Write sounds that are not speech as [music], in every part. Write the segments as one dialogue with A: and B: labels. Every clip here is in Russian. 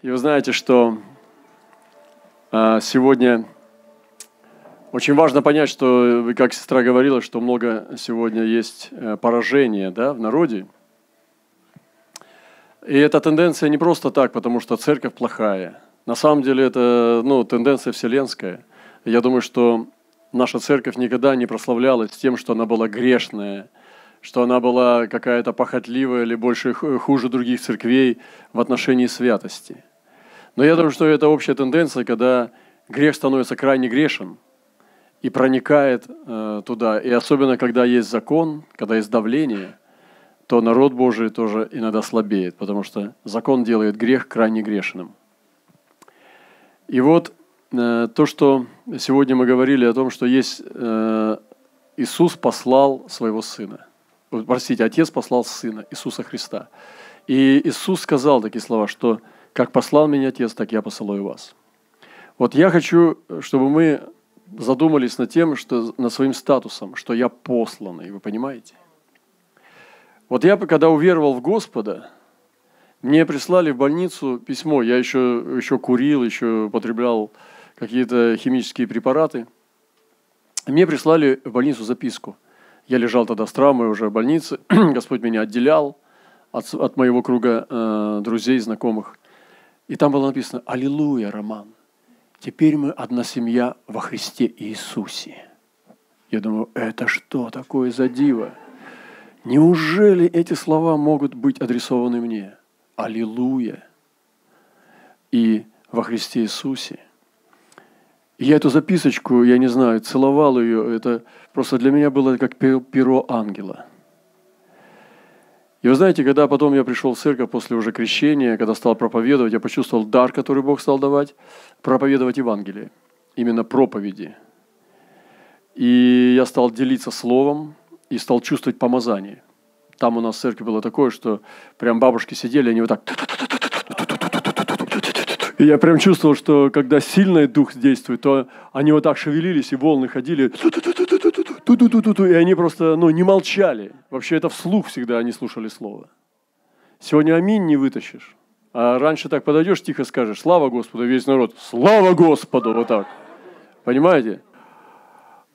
A: И вы знаете, что а, сегодня очень важно понять, что, как сестра говорила, что много сегодня есть э, поражения да, в народе. И эта тенденция не просто так, потому что церковь плохая. На самом деле это ну, тенденция вселенская. Я думаю, что наша церковь никогда не прославлялась тем, что она была грешная, что она была какая-то похотливая или больше хуже других церквей в отношении святости – но я думаю, что это общая тенденция, когда грех становится крайне грешен и проникает э, туда. И особенно, когда есть закон, когда есть давление, то народ Божий тоже иногда слабеет, потому что закон делает грех крайне грешным. И вот э, то, что сегодня мы говорили о том, что есть э, Иисус послал своего Сына. Простите, Отец послал Сына, Иисуса Христа. И Иисус сказал такие слова, что как послал меня Отец, так я посылаю вас. Вот я хочу, чтобы мы задумались над тем, что над своим статусом, что я посланный, вы понимаете? Вот я, когда уверовал в Господа, мне прислали в больницу письмо, я еще, еще курил, еще употреблял какие-то химические препараты. Мне прислали в больницу записку. Я лежал тогда с травмой уже в больнице, [clears throat] Господь меня отделял от, от моего круга э, друзей, знакомых. И там было написано «Аллилуйя, Роман! Теперь мы одна семья во Христе Иисусе». Я думаю, это что такое за диво? Неужели эти слова могут быть адресованы мне? Аллилуйя! И во Христе Иисусе. Я эту записочку, я не знаю, целовал ее, это просто для меня было как перо ангела – и вы знаете, когда потом я пришел в церковь после уже крещения, когда стал проповедовать, я почувствовал дар, который Бог стал давать, проповедовать Евангелие, именно проповеди. И я стал делиться словом и стал чувствовать помазание. Там у нас в церкви было такое, что прям бабушки сидели, они вот так... И я прям чувствовал, что когда сильный дух действует, то они вот так шевелились, и волны ходили ту-ту-ту-ту-ту, и они просто, ну, не молчали. Вообще это вслух всегда они слушали слово. Сегодня аминь не вытащишь. А раньше так подойдешь, тихо скажешь, слава Господу, весь народ, слава Господу, вот так. Понимаете?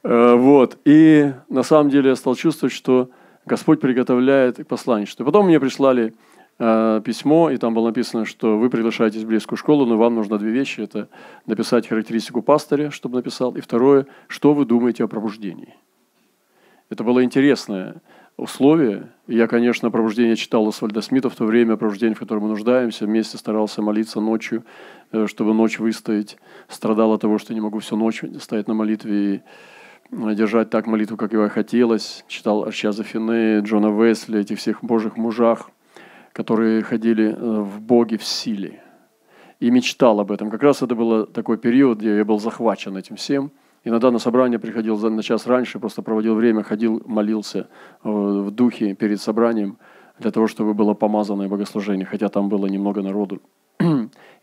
A: Э, вот. И на самом деле я стал чувствовать, что Господь приготовляет посланничество. Потом мне прислали э, письмо, и там было написано, что вы приглашаетесь в близкую школу, но вам нужно две вещи. Это написать характеристику пастыря, чтобы написал, и второе, что вы думаете о пробуждении. Это было интересное условие. Я, конечно, пробуждение читал у Свальда Смита в то время, пробуждение, в котором мы нуждаемся. Вместе старался молиться ночью, э, чтобы ночь выстоять. Страдал от того, что не могу всю ночь стоять на молитве и э, держать так молитву, как его хотелось. Читал Арчаза Фине, Джона Весли, этих всех божьих мужах, которые ходили э, в Боге в силе. И мечтал об этом. Как раз это был такой период, где я был захвачен этим всем – Иногда на собрание приходил на час раньше, просто проводил время, ходил, молился э, в духе перед собранием для того, чтобы было помазанное богослужение, хотя там было немного народу.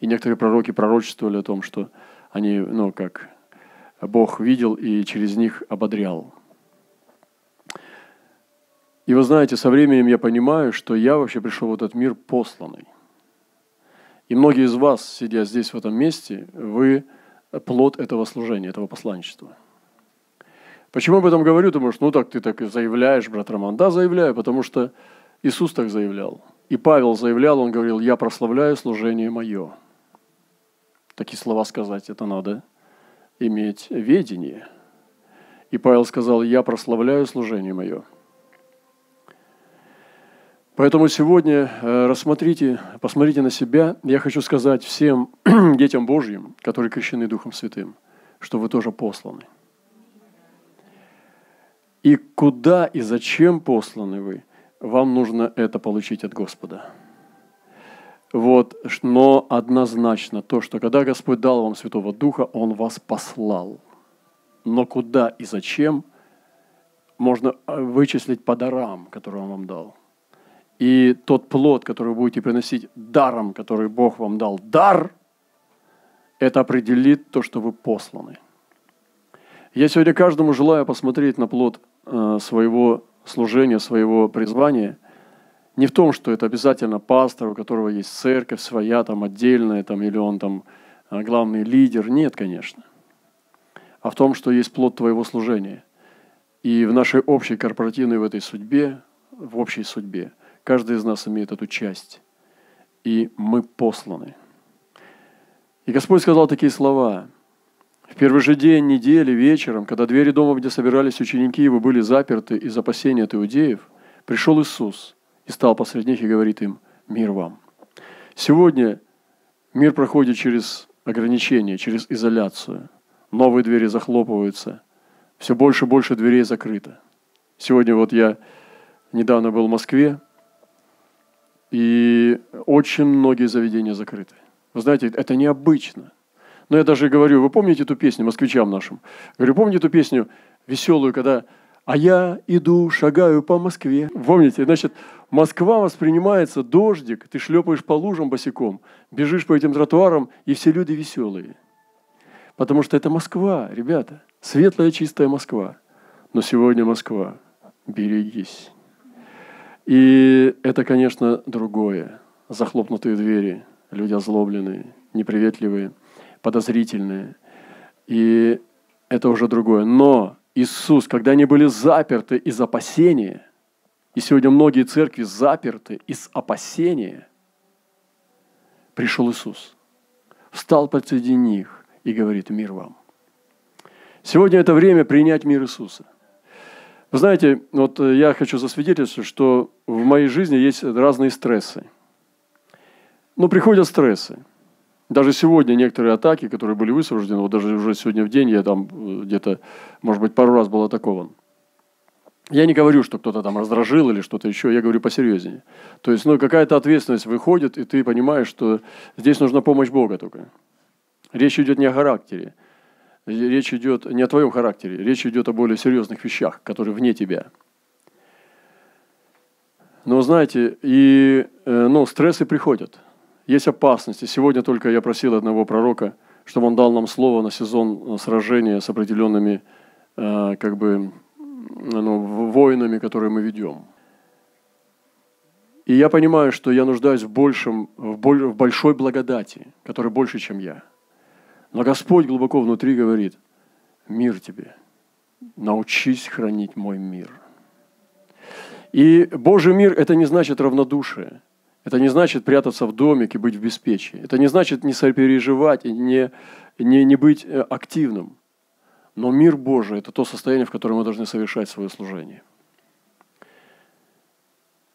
A: И некоторые пророки пророчествовали о том, что они, ну, как Бог видел и через них ободрял. И вы знаете, со временем я понимаю, что я вообще пришел в этот мир посланный. И многие из вас, сидя здесь, в этом месте, вы плод этого служения, этого посланничества. Почему об этом говорю? Ты можешь, ну так ты так и заявляешь, брат Роман. Да, заявляю, потому что Иисус так заявлял. И Павел заявлял, он говорил, я прославляю служение мое. Такие слова сказать, это надо иметь ведение. И Павел сказал, я прославляю служение мое. Поэтому сегодня э, рассмотрите, посмотрите на себя. Я хочу сказать всем [clears throat] детям Божьим, которые крещены Духом Святым, что вы тоже посланы. И куда и зачем посланы вы, вам нужно это получить от Господа. Вот, но однозначно то, что когда Господь дал вам Святого Духа, Он вас послал. Но куда и зачем, можно э, вычислить по дарам, которые Он вам дал. И тот плод, который вы будете приносить даром, который Бог вам дал, дар, это определит то, что вы посланы. Я сегодня каждому желаю посмотреть на плод э, своего служения, своего призвания Не в том, что это обязательно пастор, у которого есть церковь своя, там отдельная, там, или он там а, главный лидер. Нет, конечно. А в том, что есть плод твоего служения. И в нашей общей корпоративной в этой судьбе, в общей судьбе, каждый из нас имеет эту часть. И мы посланы. И Господь сказал такие слова. В первый же день недели вечером, когда двери дома, где собирались ученики его, были заперты из опасения от иудеев, пришел Иисус и стал посреди них и говорит им, мир вам. Сегодня мир проходит через ограничения, через изоляцию. Новые двери захлопываются. Все больше и больше дверей закрыто. Сегодня вот я недавно был в Москве, и очень многие заведения закрыты. Вы знаете, это необычно. Но я даже говорю, вы помните эту песню москвичам нашим? Говорю, помните эту песню веселую, когда «А я иду, шагаю по Москве». Помните? Значит, Москва воспринимается, дождик, ты шлепаешь по лужам босиком, бежишь по этим тротуарам, и все люди веселые. Потому что это Москва, ребята. Светлая, чистая Москва. Но сегодня Москва. Берегись. И это, конечно, другое. Захлопнутые двери, люди озлобленные, неприветливые, подозрительные. И это уже другое. Но Иисус, когда они были заперты из опасения, и сегодня многие церкви заперты из опасения, пришел Иисус, встал посреди них и говорит, мир вам. Сегодня это время принять мир Иисуса. Вы знаете, вот я хочу засвидетельствовать, что в моей жизни есть разные стрессы. Но приходят стрессы. Даже сегодня некоторые атаки, которые были высвобождены, вот даже уже сегодня в день я там э, где-то, может быть, пару раз был атакован. Я не говорю, что кто-то там раздражил или что-то еще, я говорю посерьезнее. То есть, ну, какая-то ответственность выходит, и ты понимаешь, что здесь нужна помощь Бога только. Речь идет не о характере, речь идет не о твоем характере, речь идет о более серьезных вещах, которые вне тебя. Но знаете, и э, ну, стрессы приходят – есть опасности. Сегодня только я просил одного пророка, чтобы он дал нам слово на сезон э, сражения с определенными э, как бы, ну, воинами, которые мы ведем. И я понимаю, что я нуждаюсь в, большем, в, боль, в большой благодати, которая больше, чем я. Но Господь глубоко внутри говорит, мир тебе, научись хранить мой мир. И Божий мир – это не значит равнодушие – это не значит прятаться в домике, быть в беспечии. Это не значит не сопереживать и не, не, не быть э, активным. Но мир Божий – это то состояние, в котором мы должны совершать свое служение.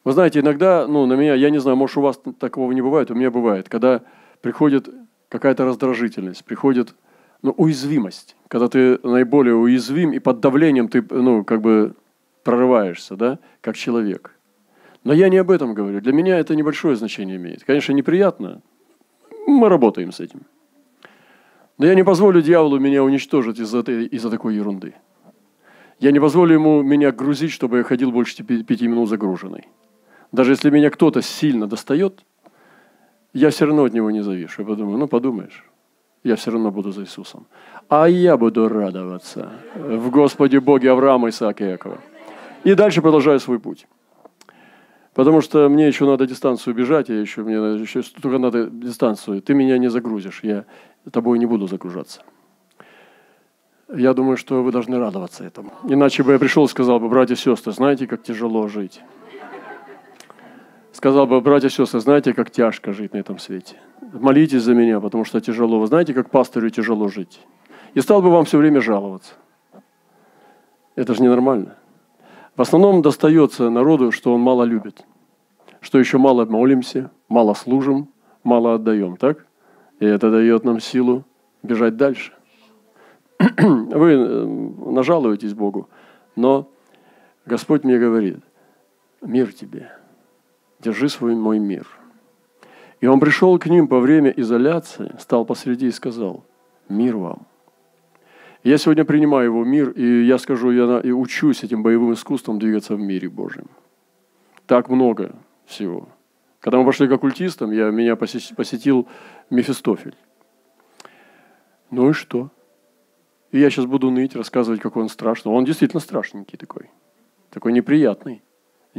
A: Вы знаете, иногда, ну, на меня, я не знаю, может, у вас такого не бывает, у меня бывает, когда приходит какая-то раздражительность, приходит ну, уязвимость, когда ты наиболее уязвим, и под давлением ты, ну, как бы прорываешься, да, как человек. Но я не об этом говорю. Для меня это небольшое значение имеет. Конечно, неприятно. Мы работаем с этим. Но я не позволю дьяволу меня уничтожить из-за, из-за такой ерунды. Я не позволю ему меня грузить, чтобы я ходил больше пяти минут загруженный. Даже если меня кто-то сильно достает, я все равно от него не завишу. Я подумаю, ну подумаешь, я все равно буду за Иисусом. А я буду радоваться в Господе Боге Авраама, Исаака и Якова. И дальше продолжаю свой путь. Потому что мне еще надо дистанцию бежать, я еще, мне еще только надо дистанцию. Ты меня не загрузишь, я тобой не буду загружаться. Я думаю, что вы должны радоваться этому. Иначе бы я пришел и сказал бы, братья и сестры, знаете, как тяжело жить. Сказал бы, братья и сестры, знаете, как тяжко жить на этом свете. Молитесь за меня, потому что тяжело. Вы знаете, как пастырю тяжело жить. И стал бы вам все время жаловаться. Это же ненормально. В основном достается народу, что он мало любит, что еще мало молимся, мало служим, мало отдаем, так? И это дает нам силу бежать дальше. [clears throat] Вы э, нажалуетесь Богу, но Господь мне говорит, мир тебе, держи свой мой мир. И он пришел к ним по время изоляции, стал посреди и сказал, мир вам – я сегодня принимаю его мир, и я скажу, я и учусь этим боевым искусством двигаться в мире Божьем. Так много всего. Когда мы пошли к оккультистам, я, меня посетил Мефистофель. Ну и что? И я сейчас буду ныть, рассказывать, какой он страшный. Он действительно страшненький такой. Такой неприятный.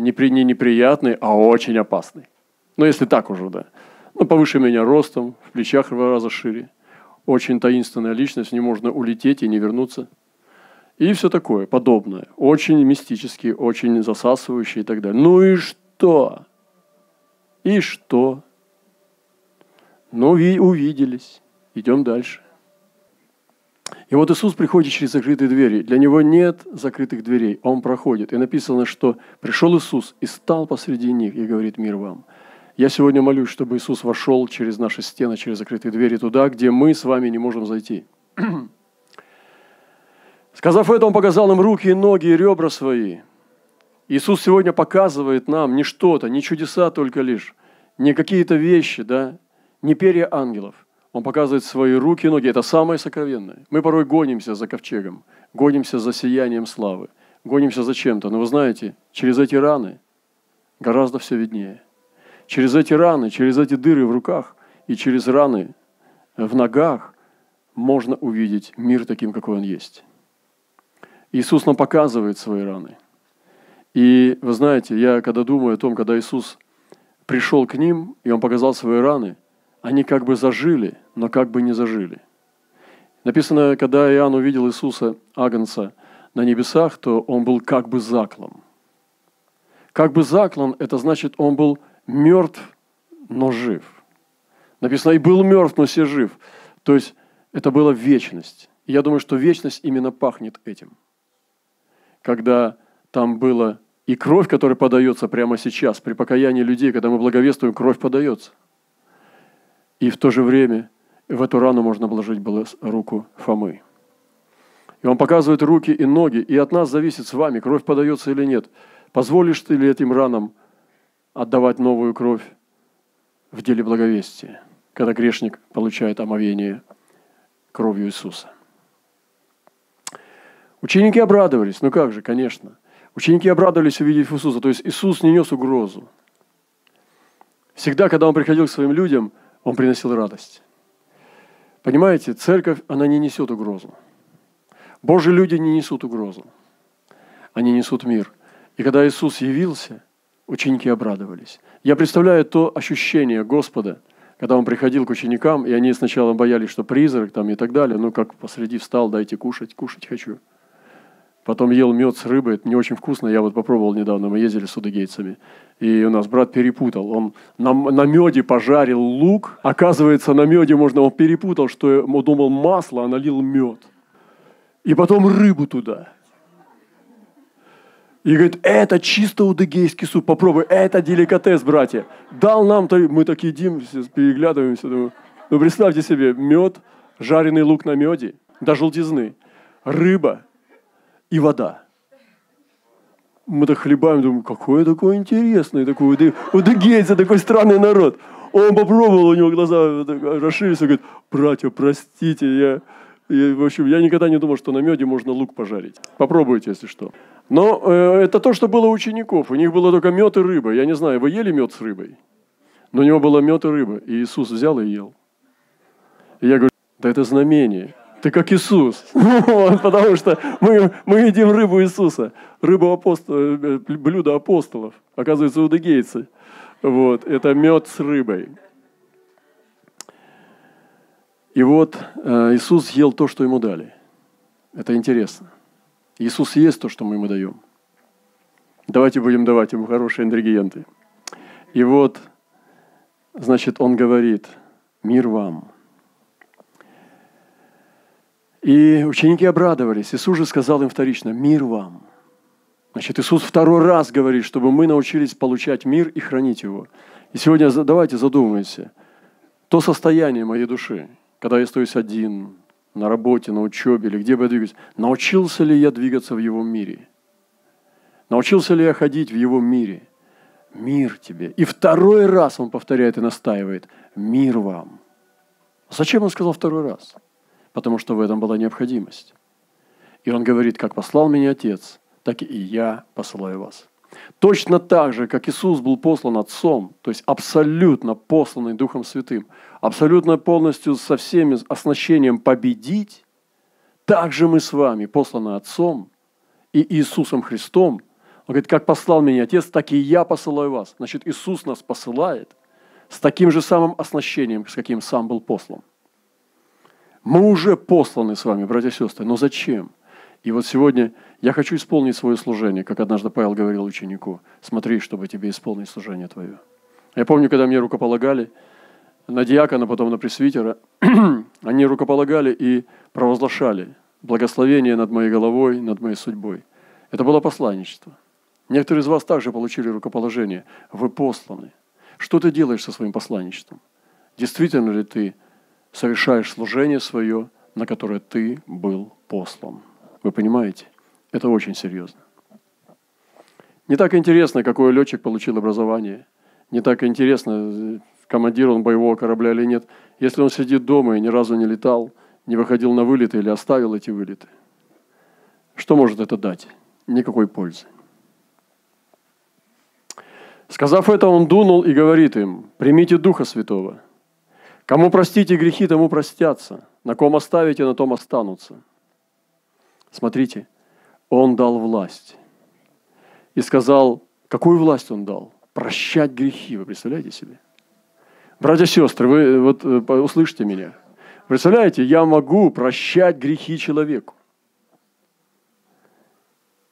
A: Не, при, не неприятный, а очень опасный. Ну, если так уже, да. Ну, повыше меня ростом, в плечах в два раза шире. Очень таинственная личность, не можно улететь и не вернуться. И все такое, подобное. Очень мистический, очень засасывающий и так далее. Ну и что? И что? Ну, увиделись. Идем дальше. И вот Иисус приходит через закрытые двери. Для него нет закрытых дверей, он проходит. И написано, что пришел Иисус и стал посреди них и говорит мир вам. Я сегодня молюсь, чтобы Иисус вошел через наши стены, через закрытые двери туда, где мы с вами не можем зайти. [clears throat] Сказав это, Он показал нам руки и ноги и ребра свои. Иисус сегодня показывает нам не что-то, не чудеса только лишь, не какие-то вещи, да, не перья ангелов, он показывает свои руки и ноги. Это самое сокровенное. Мы порой гонимся за ковчегом, гонимся за сиянием славы, гонимся за чем-то. Но вы знаете, через эти раны гораздо все виднее. Через эти раны, через эти дыры в руках и через раны в ногах можно увидеть мир таким, какой он есть. Иисус нам показывает свои раны. И вы знаете, я когда думаю о том, когда Иисус пришел к ним, и Он показал свои раны – они как бы зажили, но как бы не зажили. Написано, когда Иоанн увидел Иисуса Агнца на небесах, то он был как бы заклан. Как бы заклан, это значит, он был мертв, но жив. Написано, и был мертв, но все жив. То есть это была вечность. И я думаю, что вечность именно пахнет этим. Когда там было и кровь, которая подается прямо сейчас, при покаянии людей, когда мы благовествуем, кровь подается – и в то же время в эту рану можно вложить было руку Фомы. И он показывает руки и ноги, и от нас зависит с вами, кровь подается или нет. Позволишь ты ли этим ранам отдавать новую кровь в деле благовестия, когда грешник получает омовение кровью Иисуса. Ученики обрадовались, ну как же, конечно. Ученики обрадовались, увидев Иисуса, то есть Иисус не нес угрозу. Всегда, когда Он приходил к своим людям – он приносил радость. Понимаете, церковь, она не несет угрозу. Божьи люди не несут угрозу. Они несут мир. И когда Иисус явился, ученики обрадовались. Я представляю то ощущение Господа, когда Он приходил к ученикам, и они сначала боялись, что призрак там и так далее, ну как посреди встал, дайте кушать, кушать хочу – Потом ел мед с рыбой, это не очень вкусно. Я вот попробовал недавно, мы ездили с удыгейцами. И у нас брат перепутал. Он на, на меде пожарил лук. Оказывается, на меде можно, он перепутал, что он думал масло, а налил мед. И потом рыбу туда. И говорит, это чисто удыгейский суп, попробуй, это деликатес, братья. Дал нам, мы так едим, переглядываемся, думаю, ну представьте себе, мед, жареный лук на меде, до желтизны, рыба, и вода. Мы так хлебаем, думаем, какой такой интересный, такой удыгейцы, такой странный народ. Он попробовал, у него глаза расширились, и говорит, братья, простите, я, я, в общем, я никогда не думал, что на меде можно лук пожарить. Попробуйте, если что. Но э, это то, что было у учеников. У них было только мед и рыба. Я не знаю, вы ели мед с рыбой? Но у него было мед и рыба. И Иисус взял и ел. И я говорю, да это знамение. Ты как Иисус. [laughs] Потому что мы, мы едим рыбу Иисуса. Рыбу апостол, э, блюдо апостолов. Оказывается, иудегейцы. Вот, это мед с рыбой. И вот э, Иисус ел то, что ему дали. Это интересно. Иисус ест то, что мы ему даем. Давайте будем давать ему хорошие ингредиенты. И вот, значит, он говорит, мир вам – и ученики обрадовались. Иисус же сказал им вторично, мир вам. Значит, Иисус второй раз говорит, чтобы мы научились получать мир и хранить его. И сегодня давайте задумаемся. То состояние моей души, когда я остаюсь один, на работе, на учебе или где бы я двигаюсь, научился ли я двигаться в его мире? Научился ли я ходить в его мире? Мир тебе. И второй раз он повторяет и настаивает. Мир вам. Зачем он сказал второй раз? Потому что в этом была необходимость. И он говорит, как послал меня Отец, так и я посылаю вас. Точно так же, как Иисус был послан Отцом, то есть абсолютно посланный Духом Святым, абсолютно полностью со всеми оснащением победить, так же мы с вами посланы Отцом и Иисусом Христом Он говорит, как послал меня Отец, так и я посылаю вас. Значит, Иисус нас посылает с таким же самым оснащением, с каким сам был послан. Мы уже посланы с вами, братья и сестры, но зачем? И вот сегодня я хочу исполнить свое служение, как однажды Павел говорил ученику, смотри, чтобы тебе исполнить служение твое. Я помню, когда мне рукополагали на диакона, потом на пресвитера, [clears throat] они рукополагали и провозглашали благословение над моей головой, над моей судьбой. Это было посланничество. Некоторые из вас также получили рукоположение. Вы посланы. Что ты делаешь со своим посланничеством? Действительно ли ты совершаешь служение свое, на которое ты был послан. Вы понимаете? Это очень серьезно. Не так интересно, какой летчик получил образование. Не так интересно, командир он боевого корабля или нет. Если он сидит дома и ни разу не летал, не выходил на вылеты или оставил эти вылеты. Что может это дать? Никакой пользы. Сказав это, он дунул и говорит им, примите Духа Святого – Кому простите грехи, тому простятся. На ком оставите, на том останутся. Смотрите, он дал власть. И сказал, какую власть он дал? Прощать грехи. Вы представляете себе? Братья и сестры, вы вот э, услышьте меня. Представляете, я могу прощать грехи человеку.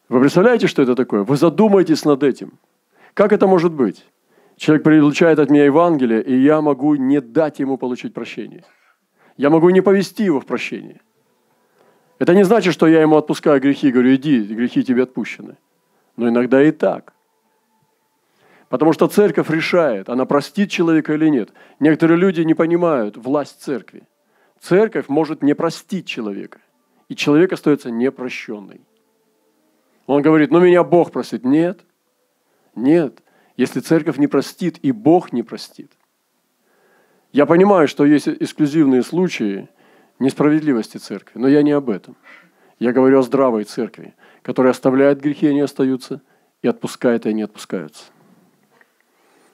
A: Вы представляете, что это такое? Вы задумайтесь над этим. Как это может быть? Человек получает от меня Евангелие, и я могу не дать ему получить прощение. Я могу не повести его в прощение. Это не значит, что я ему отпускаю грехи, говорю, иди, грехи тебе отпущены. Но иногда и так. Потому что церковь решает, она простит человека или нет. Некоторые люди не понимают власть церкви. Церковь может не простить человека. И человек остается непрощенный. Он говорит, ну меня Бог простит. Нет, нет если церковь не простит и Бог не простит. Я понимаю, что есть эксклюзивные случаи несправедливости церкви, но я не об этом. Я говорю о здравой церкви, которая оставляет грехи, они остаются, и отпускает, и они отпускаются.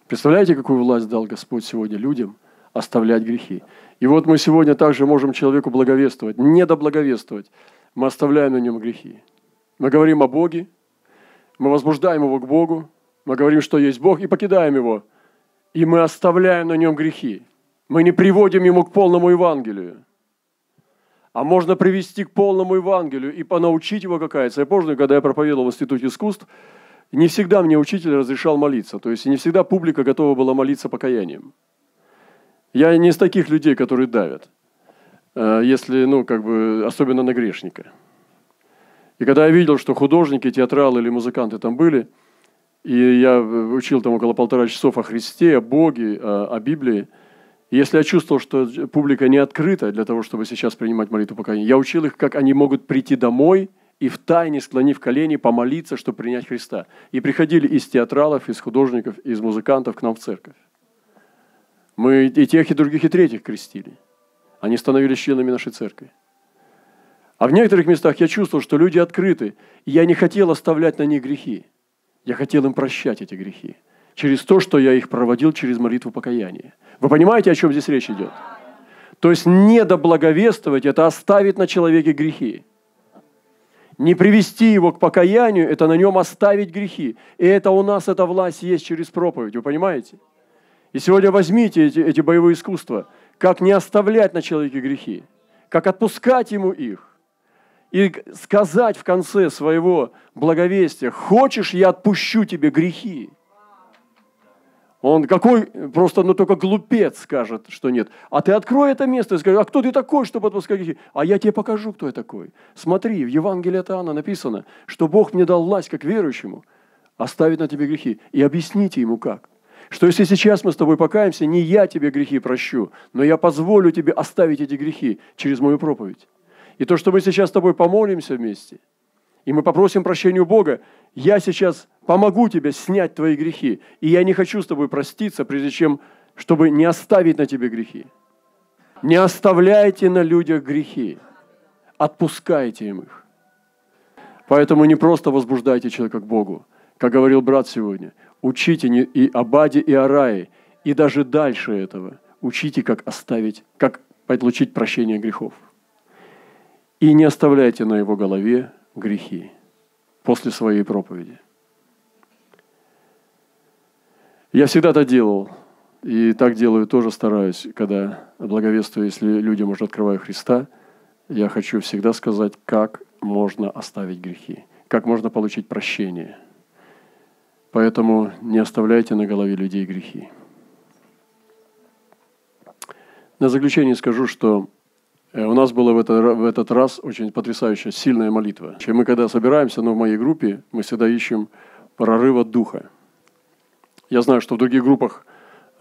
A: Представляете, какую власть дал Господь сегодня людям оставлять грехи? И вот мы сегодня также можем человеку благовествовать, не доблаговествовать. Мы оставляем на нем грехи. Мы говорим о Боге, мы возбуждаем его к Богу, мы говорим, что есть Бог, и покидаем Его. И мы оставляем на Нем грехи. Мы не приводим Ему к полному Евангелию. А можно привести к полному Евангелию и понаучить его каяться. Я помню, когда я проповедовал в Институте искусств, не всегда мне учитель разрешал молиться. То есть не всегда публика готова была молиться покаянием. Я не из таких людей, которые давят. Э, если, ну, как бы, особенно на грешника. И когда я видел, что художники, театралы или музыканты там были – и я учил там около полтора часов о Христе, о Боге, о, Библии. И если я чувствовал, что публика не открыта для того, чтобы сейчас принимать молитву покаяния, я учил их, как они могут прийти домой и в тайне, склонив колени, помолиться, чтобы принять Христа. И приходили из театралов, из художников, из музыкантов к нам в церковь. Мы и тех, и других, и третьих крестили. Они становились членами нашей церкви. А в некоторых местах я чувствовал, что люди открыты, и я не хотел оставлять на них грехи. Я хотел им прощать эти грехи. Через то, что я их проводил через молитву покаяния. Вы понимаете, о чем здесь речь идет? То есть не доблаговествовать – это оставить на человеке грехи. Не привести его к покаянию – это на нем оставить грехи. И это у нас эта власть есть через проповедь, вы понимаете? И сегодня возьмите эти, эти боевые искусства, как не оставлять на человеке грехи, как отпускать ему их, и сказать в конце своего благовестия, хочешь, я отпущу тебе грехи. Он какой, просто, ну только глупец скажет, что нет. А ты открой это место и скажи, а кто ты такой, чтобы отпускать грехи? А я тебе покажу, кто я такой. Смотри, в Евангелии от Иоанна написано, что Бог мне дал власть, как верующему, оставить на тебе грехи. И объясните ему как. Что если сейчас мы с тобой покаемся, не я тебе грехи прощу, но я позволю тебе оставить эти грехи через мою проповедь. И то, что мы сейчас с тобой помолимся вместе, и мы попросим прощения у Бога, я сейчас помогу тебе снять твои грехи. И я не хочу с тобой проститься, прежде чем, чтобы не оставить на тебе грехи. Не оставляйте на людях грехи. Отпускайте им их. Поэтому не просто возбуждайте человека к Богу. Как говорил брат сегодня, учите и о и о и даже дальше этого. Учите, как оставить, как получить прощение грехов и не оставляйте на его голове грехи после своей проповеди. Я всегда это делал. И так делаю, тоже стараюсь, когда благовествую, если людям уже открываю Христа, я хочу всегда сказать, как можно оставить грехи, как можно получить прощение. Поэтому не оставляйте на голове людей грехи. На заключение скажу, что у нас была в, это, в этот раз очень потрясающая, сильная молитва. Мы когда собираемся, но в моей группе, мы всегда ищем прорыва духа. Я знаю, что в других группах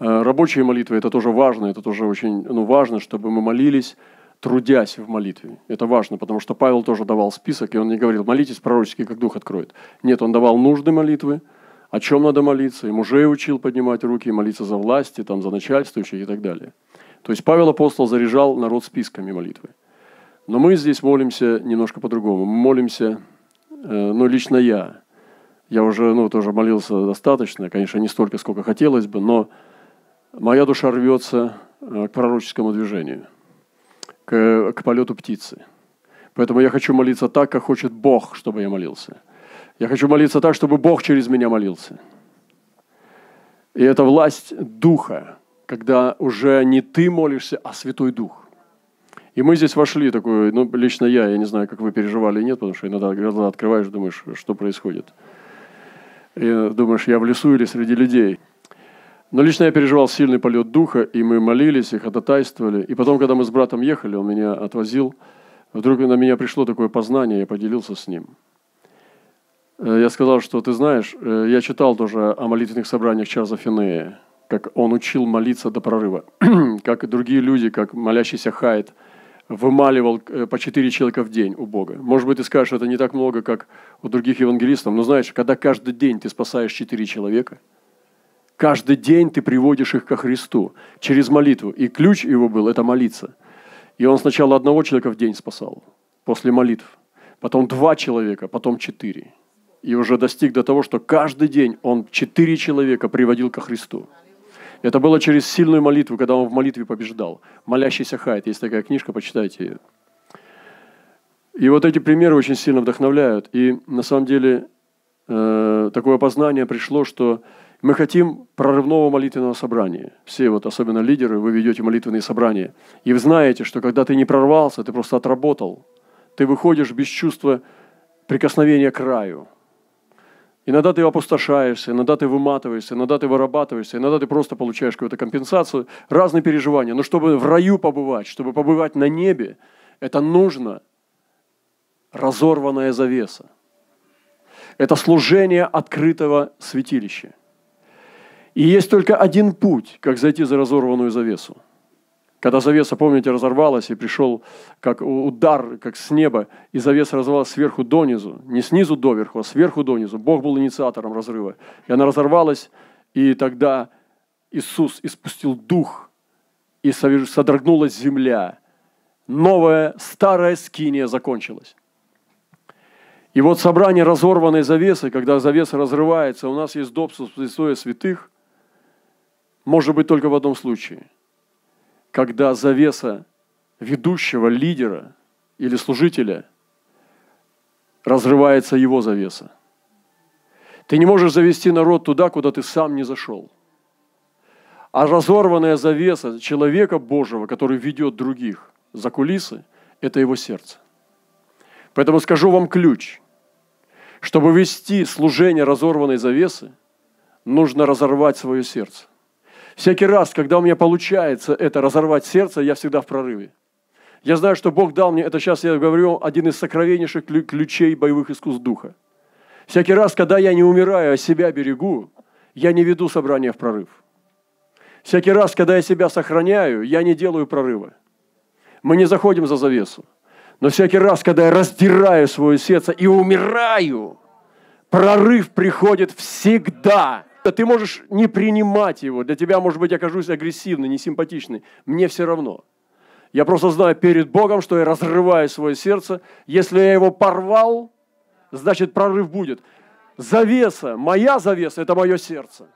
A: Э, рабочие молитвы – это тоже важно, это тоже очень ну, важно, чтобы мы молились, трудясь в молитве. Это важно, потому что Павел тоже давал список, и он не говорил, молитесь пророчески, как Дух откроет. Нет, он давал нужды молитвы, о чем надо молиться, и мужей учил поднимать руки, молиться за власти, там, за начальствующих и так далее. То есть Павел апостол заряжал народ списками молитвы. Но мы здесь молимся немножко по-другому. Мы молимся, э, ну, лично я. Я уже, ну, тоже молился достаточно, конечно, не столько, сколько хотелось бы, но моя душа рвется э, к пророческому движению, к, к полету птицы. Поэтому я хочу молиться так, как хочет Бог, чтобы я молился. Я хочу молиться так, чтобы Бог через меня молился. И это власть Духа, когда уже не ты молишься, а Святой Дух. И мы здесь вошли такую, ну, лично я, я не знаю, как вы переживали нет, потому что иногда глаза открываешь, думаешь, что происходит. И думаешь, я в лесу или среди людей – но лично я переживал сильный полет духа, и мы молились, и ходатайствовали. И потом, когда мы с братом ехали, он меня отвозил, вдруг на меня пришло такое познание, я поделился с ним. Э, я сказал, что ты знаешь, э, я читал тоже о молитвенных собраниях Чарльза Финея, как он учил молиться до прорыва, [clears throat] как и другие люди, как молящийся Хайт, вымаливал э, по четыре человека в день у Бога. Может быть, ты скажешь, это не так много, как у других евангелистов, но знаешь, когда каждый день ты спасаешь четыре человека – Каждый день ты приводишь их ко Христу через молитву. И ключ его был – это молиться. И он сначала одного человека в день спасал, после молитв. Потом два человека, потом четыре. И уже достиг до того, что каждый день он четыре человека приводил ко Христу. Это было через сильную молитву, когда он в молитве побеждал. Молящийся Хайт. Есть такая книжка, почитайте ее. И вот эти примеры очень сильно вдохновляют. И на самом деле э, такое познание пришло, что мы хотим прорывного молитвенного собрания. Все, вот особенно лидеры, вы ведете молитвенные собрания. И вы знаете, что когда ты не прорвался, ты просто отработал. Ты выходишь без чувства прикосновения к краю. Иногда ты опустошаешься, иногда ты выматываешься, иногда ты вырабатываешься, иногда ты просто получаешь какую-то компенсацию, разные переживания. Но чтобы в раю побывать, чтобы побывать на небе, это нужно разорванная завеса. Это служение открытого святилища. И есть только один путь, как зайти за разорванную завесу. Когда завеса, помните, разорвалась и пришел как удар, как с неба, и завеса разорвалась сверху донизу, не снизу доверху, а сверху донизу. Бог был инициатором разрыва. И она разорвалась, и тогда Иисус испустил дух, и содрогнулась земля. Новая, старая скиния закончилась. И вот собрание разорванной завесы, когда завеса разрывается, у нас есть доп. святое святых, может быть только в одном случае, когда завеса ведущего лидера или служителя разрывается его завеса. Ты не можешь завести народ туда, куда ты сам не зашел. А разорванная завеса человека Божьего, который ведет других за кулисы, это его сердце. Поэтому скажу вам ключ. Чтобы вести служение разорванной завесы, нужно разорвать свое сердце. Всякий раз, когда у меня получается это разорвать сердце, я всегда в прорыве. Я знаю, что Бог дал мне, это сейчас я говорю, один из сокровеннейших ключей боевых искусств духа. Всякий раз, когда я не умираю, а себя берегу, я не веду собрание в прорыв. Всякий раз, когда я себя сохраняю, я не делаю прорыва. Мы не заходим за завесу. Но всякий раз, когда я раздираю свое сердце и умираю, прорыв приходит всегда. Ты можешь не принимать его. Для тебя, может быть, я окажусь агрессивный, несимпатичный. Мне все равно. Я просто знаю перед Богом, что я разрываю свое сердце. Если я его порвал, значит прорыв будет. Завеса, моя завеса – это мое сердце.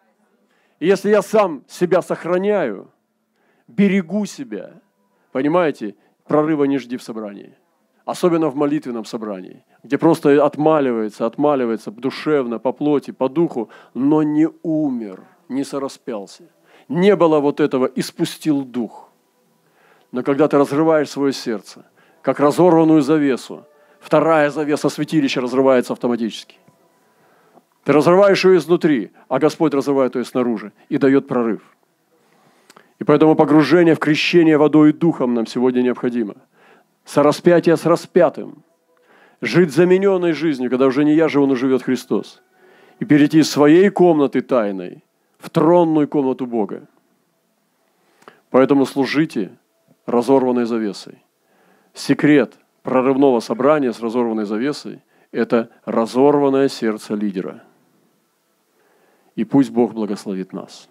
A: И если я сам себя сохраняю, берегу себя, понимаете, прорыва не жди в собрании. Особенно в молитвенном собрании, где просто отмаливается, отмаливается душевно, по плоти, по духу, но не умер – не сораспялся. Не было вот этого «испустил дух». Но когда ты разрываешь свое сердце, как разорванную завесу, вторая завеса святилища разрывается автоматически. Ты разрываешь ее изнутри, а Господь разрывает ее снаружи и дает прорыв. И поэтому погружение в крещение водой и духом нам сегодня необходимо. Сораспятие с распятым. Жить замененной жизнью, когда уже не я живу, но живет Христос. И перейти из своей комнаты тайной в тронную комнату Бога. Поэтому служите разорванной завесой. Секрет прорывного собрания с разорванной завесой – это разорванное сердце лидера. И пусть Бог благословит нас.